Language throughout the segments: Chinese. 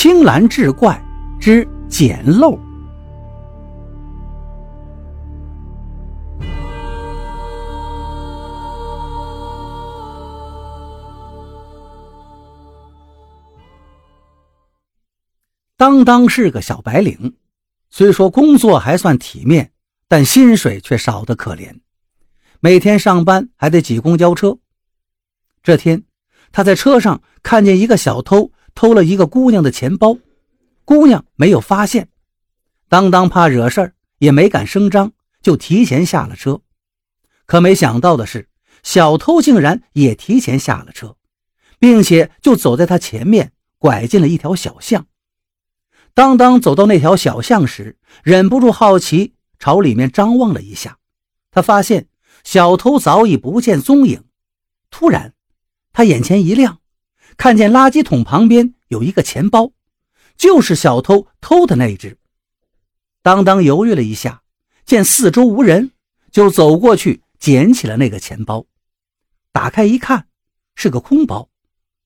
青蓝志怪之捡漏。当当是个小白领，虽说工作还算体面，但薪水却少得可怜。每天上班还得挤公交车。这天，他在车上看见一个小偷偷了一个姑娘的钱包，姑娘没有发现。当当怕惹事儿，也没敢声张，就提前下了车。可没想到的是，小偷竟然也提前下了车，并且就走在他前面，拐进了一条小巷。当当走到那条小巷时，忍不住好奇，朝里面张望了一下。他发现小偷早已不见踪影。突然，他眼前一亮，看见垃圾桶旁边有一个钱包，就是小偷偷的那一只。当当犹豫了一下，见四周无人，就走过去捡起了那个钱包。打开一看，是个空包，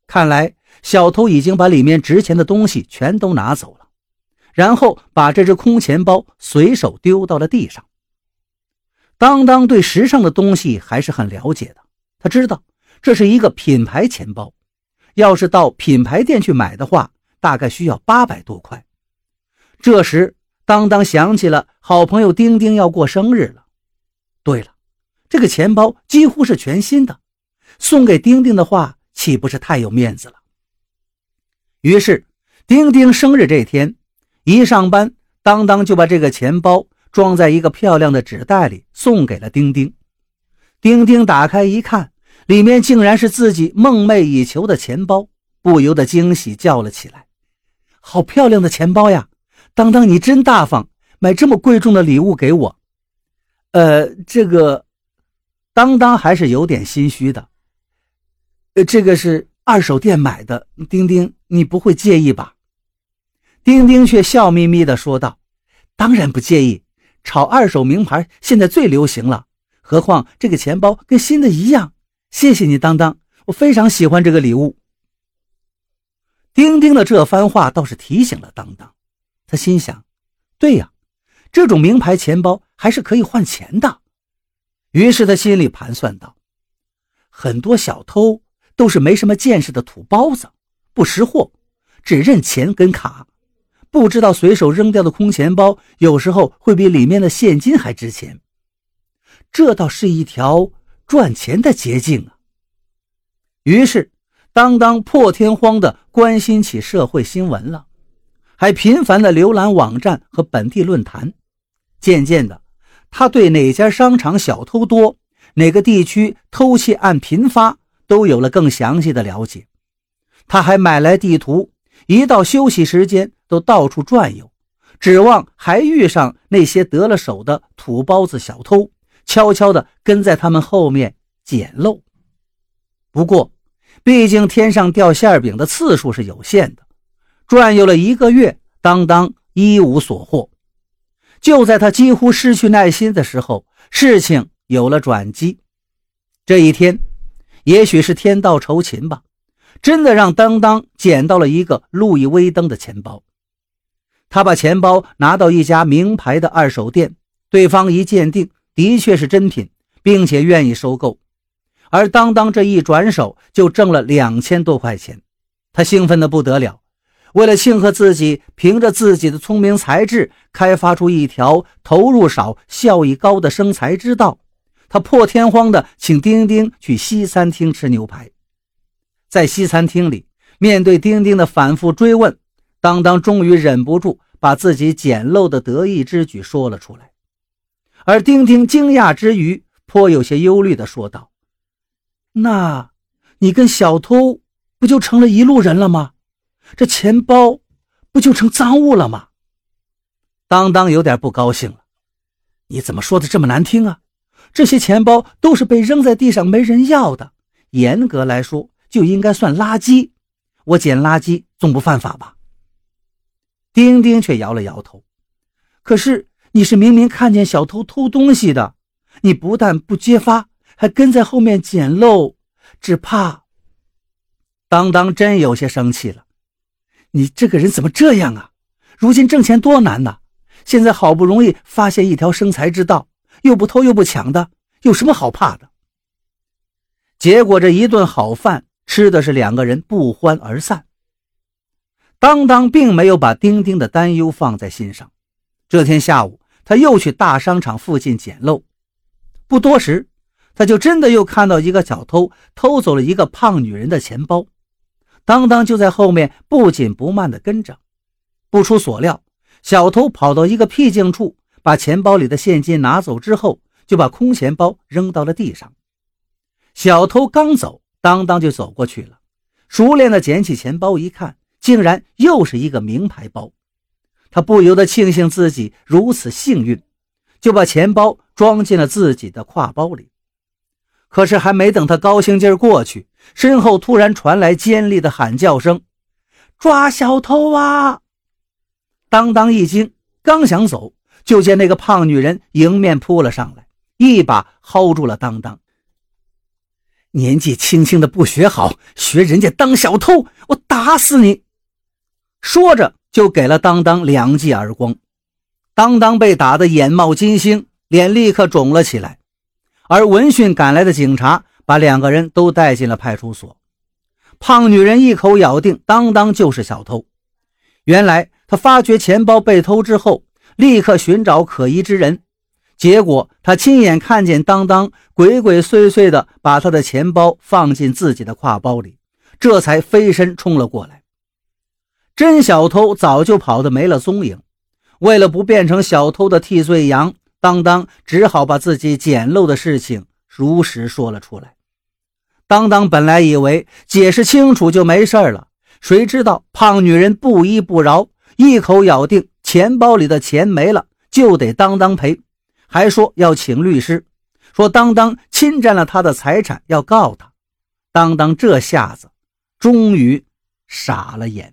看来小偷已经把里面值钱的东西全都拿走了。然后把这只空钱包随手丢到了地上。当当对时尚的东西还是很了解的，他知道这是一个品牌钱包，要是到品牌店去买的话，大概需要八百多块。这时，当当想起了好朋友丁丁要过生日了。对了，这个钱包几乎是全新的，送给丁丁的话，岂不是太有面子了？于是，丁丁生日这天。一上班，当当就把这个钱包装在一个漂亮的纸袋里，送给了丁丁。丁丁打开一看，里面竟然是自己梦寐以求的钱包，不由得惊喜叫了起来：“好漂亮的钱包呀！当当，你真大方，买这么贵重的礼物给我。”呃，这个，当当还是有点心虚的。呃，这个是二手店买的，丁丁，你不会介意吧？丁丁却笑眯眯地说道：“当然不介意，炒二手名牌现在最流行了。何况这个钱包跟新的一样。谢谢你，当当，我非常喜欢这个礼物。”丁丁的这番话倒是提醒了当当，他心想：“对呀，这种名牌钱包还是可以换钱的。”于是他心里盘算道：“很多小偷都是没什么见识的土包子，不识货，只认钱跟卡。”不知道随手扔掉的空钱包，有时候会比里面的现金还值钱。这倒是一条赚钱的捷径啊！于是，当当破天荒地关心起社会新闻了，还频繁地浏览网站和本地论坛。渐渐的，他对哪家商场小偷多，哪个地区偷窃案频发，都有了更详细的了解。他还买来地图。一到休息时间，都到处转悠，指望还遇上那些得了手的土包子小偷，悄悄地跟在他们后面捡漏。不过，毕竟天上掉馅饼的次数是有限的，转悠了一个月，当当一无所获。就在他几乎失去耐心的时候，事情有了转机。这一天，也许是天道酬勤吧。真的让当当捡到了一个路易威登的钱包，他把钱包拿到一家名牌的二手店，对方一鉴定，的确是真品，并且愿意收购。而当当这一转手就挣了两千多块钱，他兴奋的不得了。为了庆贺自己凭着自己的聪明才智开发出一条投入少、效益高的生财之道，他破天荒的请丁丁去西餐厅吃牛排。在西餐厅里，面对丁丁的反复追问，当当终于忍不住把自己捡漏的得意之举说了出来。而丁丁惊讶之余，颇有些忧虑地说道：“那，你跟小偷不就成了一路人了吗？这钱包不就成赃物了吗？”当当有点不高兴了：“你怎么说的这么难听啊？这些钱包都是被扔在地上没人要的，严格来说。”就应该算垃圾，我捡垃圾总不犯法吧？丁丁却摇了摇头。可是你是明明看见小偷偷东西的，你不但不揭发，还跟在后面捡漏，只怕……当当真有些生气了。你这个人怎么这样啊？如今挣钱多难呐！现在好不容易发现一条生财之道，又不偷又不抢的，有什么好怕的？结果这一顿好饭吃的是两个人不欢而散。当当并没有把丁丁的担忧放在心上。这天下午，他又去大商场附近捡漏，不多时，他就真的又看到一个小偷偷走了一个胖女人的钱包。当当就在后面不紧不慢地跟着。不出所料，小偷跑到一个僻静处，把钱包里的现金拿走之后，就把空钱包扔到了地上。小偷刚走，当当就走过去了，熟练地捡起钱包，一看。竟然又是一个名牌包，他不由得庆幸自己如此幸运，就把钱包装进了自己的挎包里。可是还没等他高兴劲儿过去，身后突然传来尖利的喊叫声：“抓小偷啊！”当当一惊，刚想走，就见那个胖女人迎面扑了上来，一把薅住了当当。年纪轻轻的不学好，学人家当小偷，我打死你！说着，就给了当当两记耳光。当当被打得眼冒金星，脸立刻肿了起来。而闻讯赶来的警察把两个人都带进了派出所。胖女人一口咬定当当就是小偷。原来，她发觉钱包被偷之后，立刻寻找可疑之人。结果，她亲眼看见当当鬼鬼祟祟地把她的钱包放进自己的挎包里，这才飞身冲了过来。真小偷早就跑得没了踪影，为了不变成小偷的替罪羊，当当只好把自己捡漏的事情如实说了出来。当当本来以为解释清楚就没事了，谁知道胖女人不依不饶，一口咬定钱包里的钱没了就得当当赔，还说要请律师，说当当侵占了他的财产，要告他。当当这下子终于傻了眼。